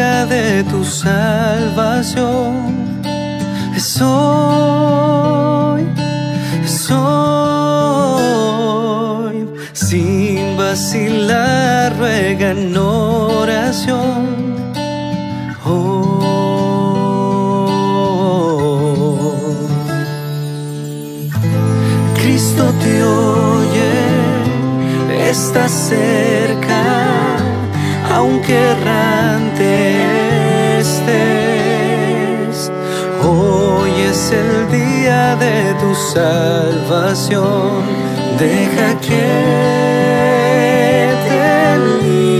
De tu salvación. Es hoy. Sin vacilar, ruega en oración. Hoy. Cristo te oye, está cerca, aunque errante el día de tu salvación, deja que te limpie.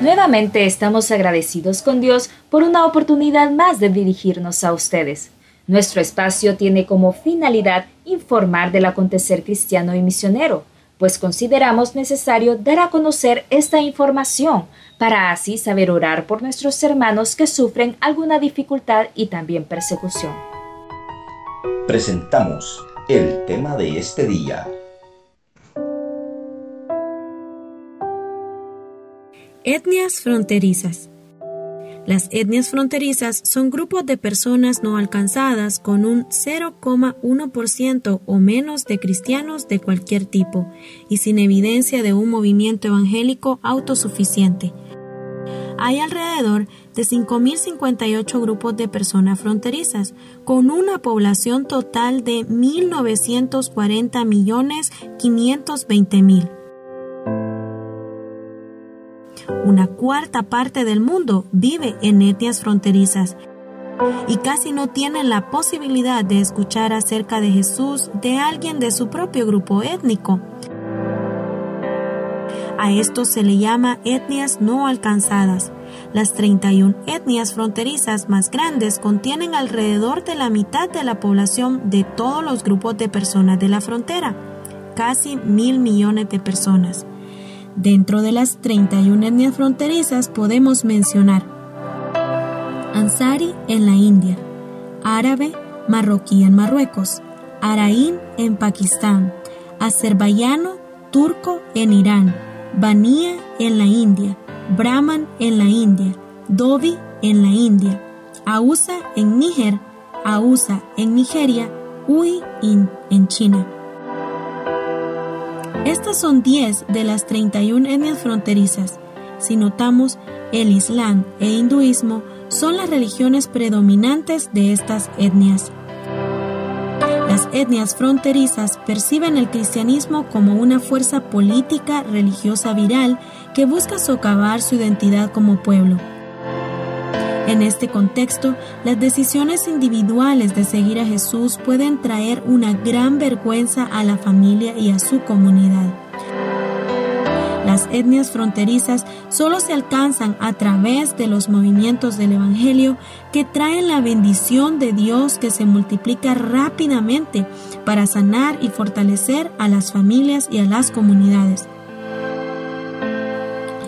Nuevamente estamos agradecidos con Dios por una oportunidad más de dirigirnos a ustedes. Nuestro espacio tiene como finalidad informar del acontecer cristiano y misionero, pues consideramos necesario dar a conocer esta información para así saber orar por nuestros hermanos que sufren alguna dificultad y también persecución. Presentamos el tema de este día. Etnias fronterizas. Las etnias fronterizas son grupos de personas no alcanzadas con un 0,1% o menos de cristianos de cualquier tipo y sin evidencia de un movimiento evangélico autosuficiente. Hay alrededor de 5.058 grupos de personas fronterizas, con una población total de 1.940.520.000. Una cuarta parte del mundo vive en etnias fronterizas y casi no tienen la posibilidad de escuchar acerca de Jesús de alguien de su propio grupo étnico. A esto se le llama etnias no alcanzadas. Las 31 etnias fronterizas más grandes contienen alrededor de la mitad de la población de todos los grupos de personas de la frontera, casi mil millones de personas. Dentro de las 31 etnias fronterizas podemos mencionar Ansari en la India, árabe, marroquí en Marruecos, araín en Pakistán, azerbaiyano, turco en Irán, Bania en la India, Brahman en la India, Dobi en la India, Ausa en Níger, Ausa en Nigeria, Hui en China. Estas son 10 de las 31 etnias fronterizas. Si notamos, el Islam e hinduismo son las religiones predominantes de estas etnias. Las etnias fronterizas perciben el cristianismo como una fuerza política religiosa viral que busca socavar su identidad como pueblo. En este contexto, las decisiones individuales de seguir a Jesús pueden traer una gran vergüenza a la familia y a su comunidad. Las etnias fronterizas solo se alcanzan a través de los movimientos del Evangelio que traen la bendición de Dios que se multiplica rápidamente para sanar y fortalecer a las familias y a las comunidades.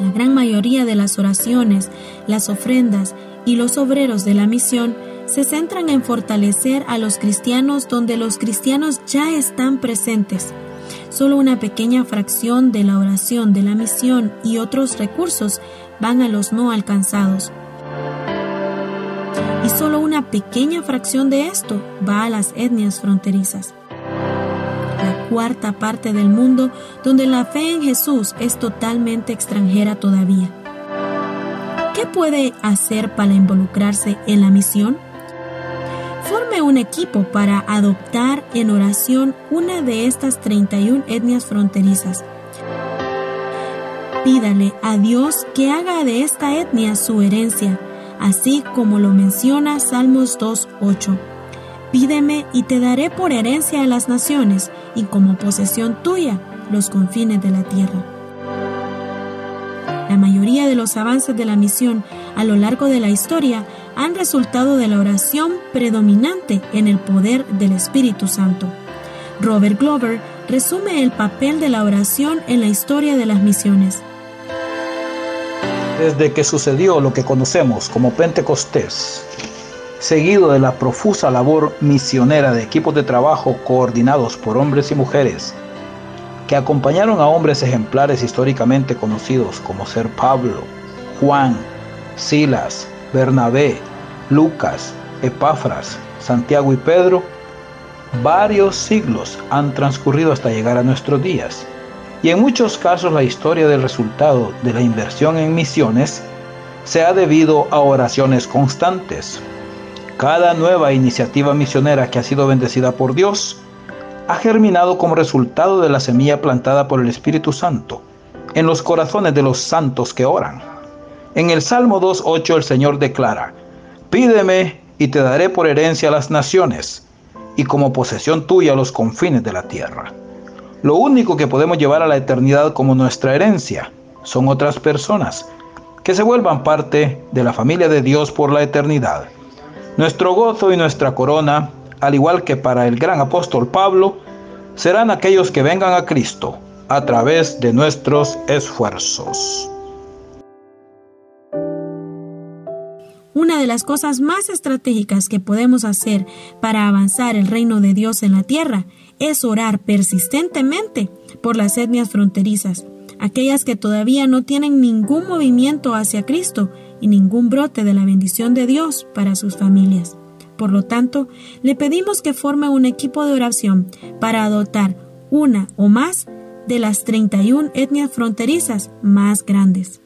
La gran mayoría de las oraciones, las ofrendas y los obreros de la misión se centran en fortalecer a los cristianos donde los cristianos ya están presentes. Solo una pequeña fracción de la oración de la misión y otros recursos van a los no alcanzados. Y solo una pequeña fracción de esto va a las etnias fronterizas. La cuarta parte del mundo donde la fe en Jesús es totalmente extranjera todavía. ¿Qué puede hacer para involucrarse en la misión? Forme un equipo para adoptar en oración una de estas 31 etnias fronterizas. Pídale a Dios que haga de esta etnia su herencia, así como lo menciona Salmos 2.8. Pídeme y te daré por herencia a las naciones y como posesión tuya los confines de la tierra. La mayoría de los avances de la misión a lo largo de la historia han resultado de la oración predominante en el poder del Espíritu Santo. Robert Glover resume el papel de la oración en la historia de las misiones. Desde que sucedió lo que conocemos como Pentecostés, seguido de la profusa labor misionera de equipos de trabajo coordinados por hombres y mujeres, que acompañaron a hombres ejemplares históricamente conocidos como ser Pablo, Juan, Silas, Bernabé, Lucas, Epafras, Santiago y Pedro, varios siglos han transcurrido hasta llegar a nuestros días. Y en muchos casos la historia del resultado de la inversión en misiones se ha debido a oraciones constantes. Cada nueva iniciativa misionera que ha sido bendecida por Dios ha germinado como resultado de la semilla plantada por el Espíritu Santo en los corazones de los santos que oran. En el Salmo 2.8 el Señor declara, Pídeme y te daré por herencia las naciones y como posesión tuya los confines de la tierra. Lo único que podemos llevar a la eternidad como nuestra herencia son otras personas que se vuelvan parte de la familia de Dios por la eternidad. Nuestro gozo y nuestra corona, al igual que para el gran apóstol Pablo, serán aquellos que vengan a Cristo a través de nuestros esfuerzos. Una de las cosas más estratégicas que podemos hacer para avanzar el reino de Dios en la tierra es orar persistentemente por las etnias fronterizas, aquellas que todavía no tienen ningún movimiento hacia Cristo y ningún brote de la bendición de Dios para sus familias. Por lo tanto, le pedimos que forme un equipo de oración para adoptar una o más de las 31 etnias fronterizas más grandes.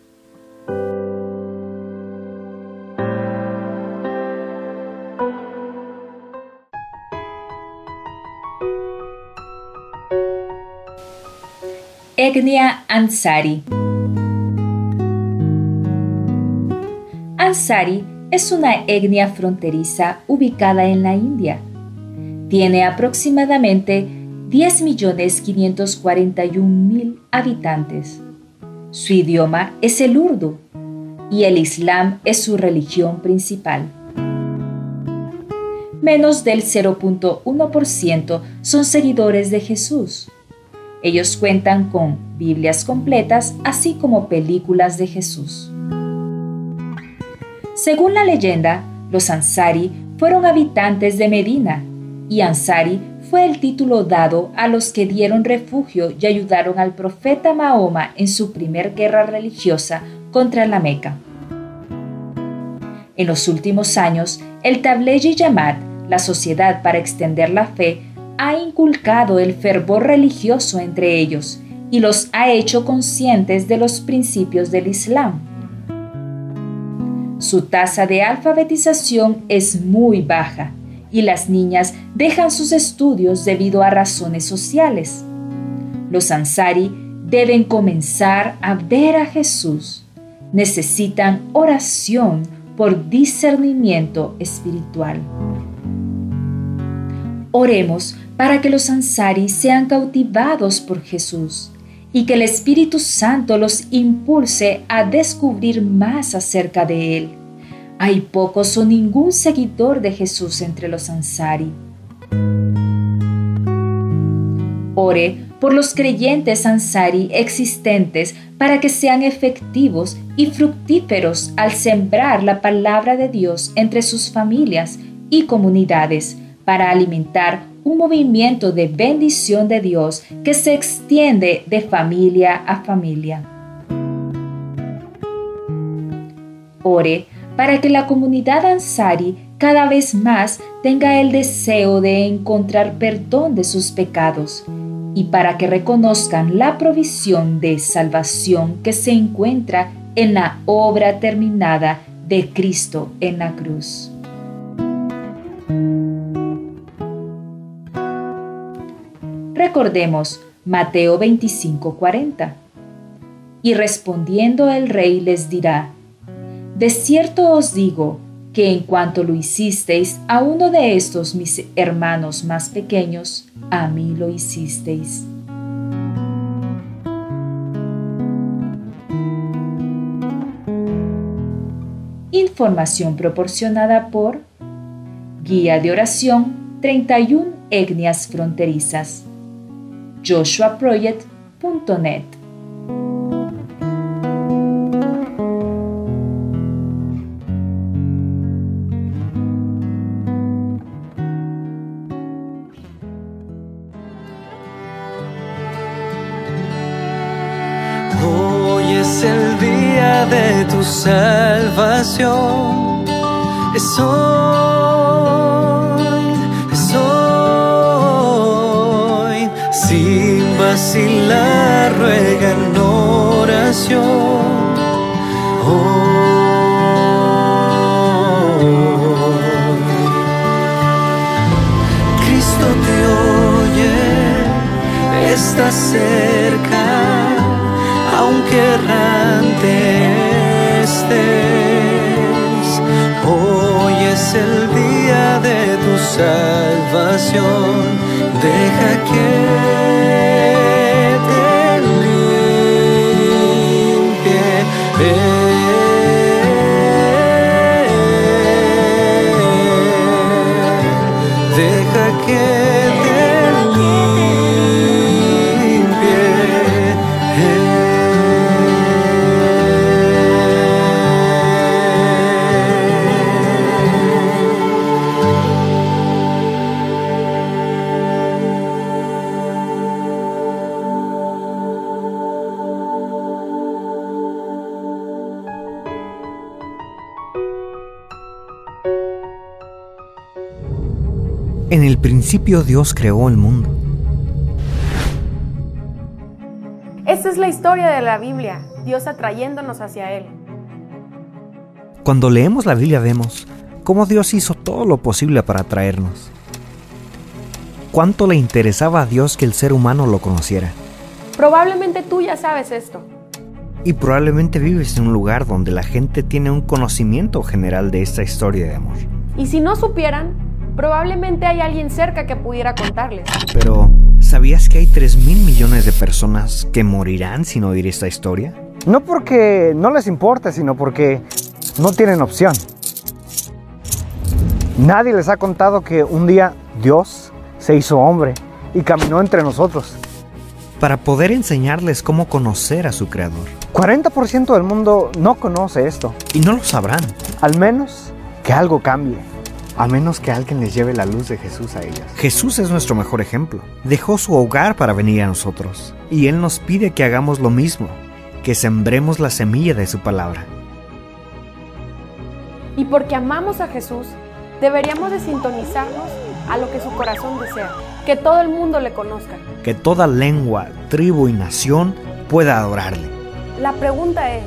Etnia Ansari. Ansari es una etnia fronteriza ubicada en la India. Tiene aproximadamente 10.541.000 habitantes. Su idioma es el urdu y el Islam es su religión principal. Menos del 0.1% son seguidores de Jesús ellos cuentan con Biblias completas, así como películas de Jesús. Según la leyenda, los Ansari fueron habitantes de Medina, y Ansari fue el título dado a los que dieron refugio y ayudaron al profeta Mahoma en su primer guerra religiosa contra la Meca. En los últimos años, el Tabligh Yamat, la Sociedad para Extender la Fe, ha inculcado el fervor religioso entre ellos y los ha hecho conscientes de los principios del Islam. Su tasa de alfabetización es muy baja y las niñas dejan sus estudios debido a razones sociales. Los ansari deben comenzar a ver a Jesús. Necesitan oración por discernimiento espiritual. Oremos para que los ansari sean cautivados por Jesús y que el Espíritu Santo los impulse a descubrir más acerca de Él. Hay pocos o ningún seguidor de Jesús entre los ansari. Ore por los creyentes ansari existentes para que sean efectivos y fructíferos al sembrar la palabra de Dios entre sus familias y comunidades para alimentar un movimiento de bendición de Dios que se extiende de familia a familia. Ore para que la comunidad Ansari cada vez más tenga el deseo de encontrar perdón de sus pecados y para que reconozcan la provisión de salvación que se encuentra en la obra terminada de Cristo en la cruz. Recordemos Mateo 25:40. Y respondiendo el rey les dirá, De cierto os digo, que en cuanto lo hicisteis a uno de estos mis hermanos más pequeños, a mí lo hicisteis. Información proporcionada por Guía de Oración 31 Etnias Fronterizas. joshuaproject.net tu salvación. Es hoy, sin vacilar, ruega en oración. Cristo te oye, está cerca, aunque errante Hoy es el día de tu salvación. Deja que principio Dios creó el mundo. Esta es la historia de la Biblia, Dios atrayéndonos hacia Él. Cuando leemos la Biblia vemos cómo Dios hizo todo lo posible para atraernos. ¿Cuánto le interesaba a Dios que el ser humano lo conociera? Probablemente tú ya sabes esto. Y probablemente vives en un lugar donde la gente tiene un conocimiento general de esta historia de amor. Y si no supieran, Probablemente hay alguien cerca que pudiera contarles. Pero, ¿sabías que hay 3 mil millones de personas que morirán sin oír esta historia? No porque no les importe, sino porque no tienen opción. Nadie les ha contado que un día Dios se hizo hombre y caminó entre nosotros. Para poder enseñarles cómo conocer a su creador. 40% del mundo no conoce esto. Y no lo sabrán. Al menos que algo cambie a menos que alguien les lleve la luz de Jesús a ellas. Jesús es nuestro mejor ejemplo. Dejó su hogar para venir a nosotros, y Él nos pide que hagamos lo mismo, que sembremos la semilla de su palabra. Y porque amamos a Jesús, deberíamos de sintonizarnos a lo que su corazón desea, que todo el mundo le conozca. Que toda lengua, tribu y nación pueda adorarle. La pregunta es,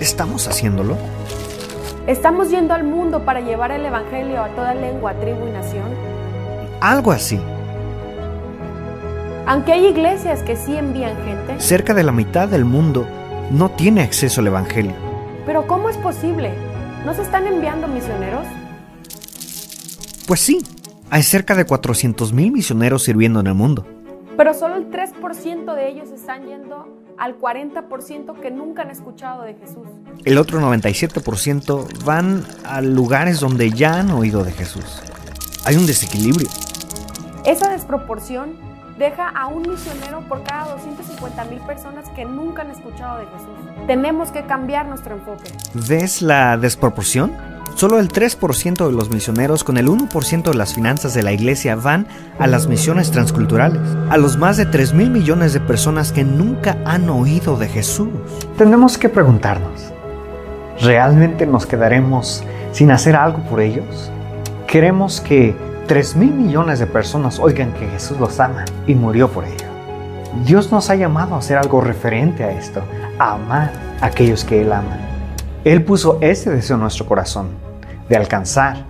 ¿estamos haciéndolo? ¿Estamos yendo al mundo para llevar el Evangelio a toda lengua, tribu y nación? Algo así. Aunque hay iglesias que sí envían gente. Cerca de la mitad del mundo no tiene acceso al Evangelio. Pero ¿cómo es posible? ¿No se están enviando misioneros? Pues sí, hay cerca de 400.000 misioneros sirviendo en el mundo. Pero solo el 3% de ellos están yendo al 40% que nunca han escuchado de Jesús. El otro 97% van a lugares donde ya han oído de Jesús. Hay un desequilibrio. Esa desproporción deja a un misionero por cada 250 mil personas que nunca han escuchado de Jesús. Tenemos que cambiar nuestro enfoque. ¿Ves la desproporción? Solo el 3% de los misioneros con el 1% de las finanzas de la iglesia van a las misiones transculturales, a los más de 3 mil millones de personas que nunca han oído de Jesús. Tenemos que preguntarnos, ¿realmente nos quedaremos sin hacer algo por ellos? ¿Queremos que 3 mil millones de personas oigan que Jesús los ama y murió por ello. Dios nos ha llamado a hacer algo referente a esto, a amar a aquellos que Él ama. Él puso ese deseo en nuestro corazón, de alcanzar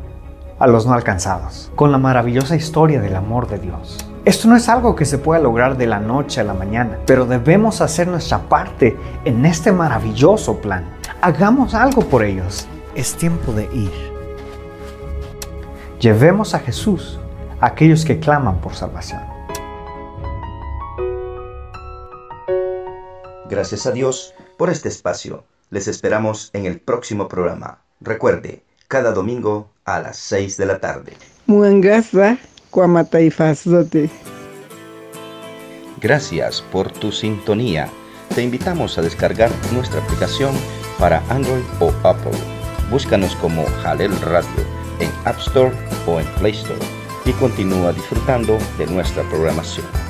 a los no alcanzados, con la maravillosa historia del amor de Dios. Esto no es algo que se pueda lograr de la noche a la mañana, pero debemos hacer nuestra parte en este maravilloso plan. Hagamos algo por ellos. Es tiempo de ir. Llevemos a Jesús a aquellos que claman por salvación. Gracias a Dios por este espacio. Les esperamos en el próximo programa. Recuerde, cada domingo a las 6 de la tarde. Gracias por tu sintonía. Te invitamos a descargar nuestra aplicación para Android o Apple. Búscanos como Jalel Radio en App Store o en Play Store y continúa disfrutando de nuestra programación.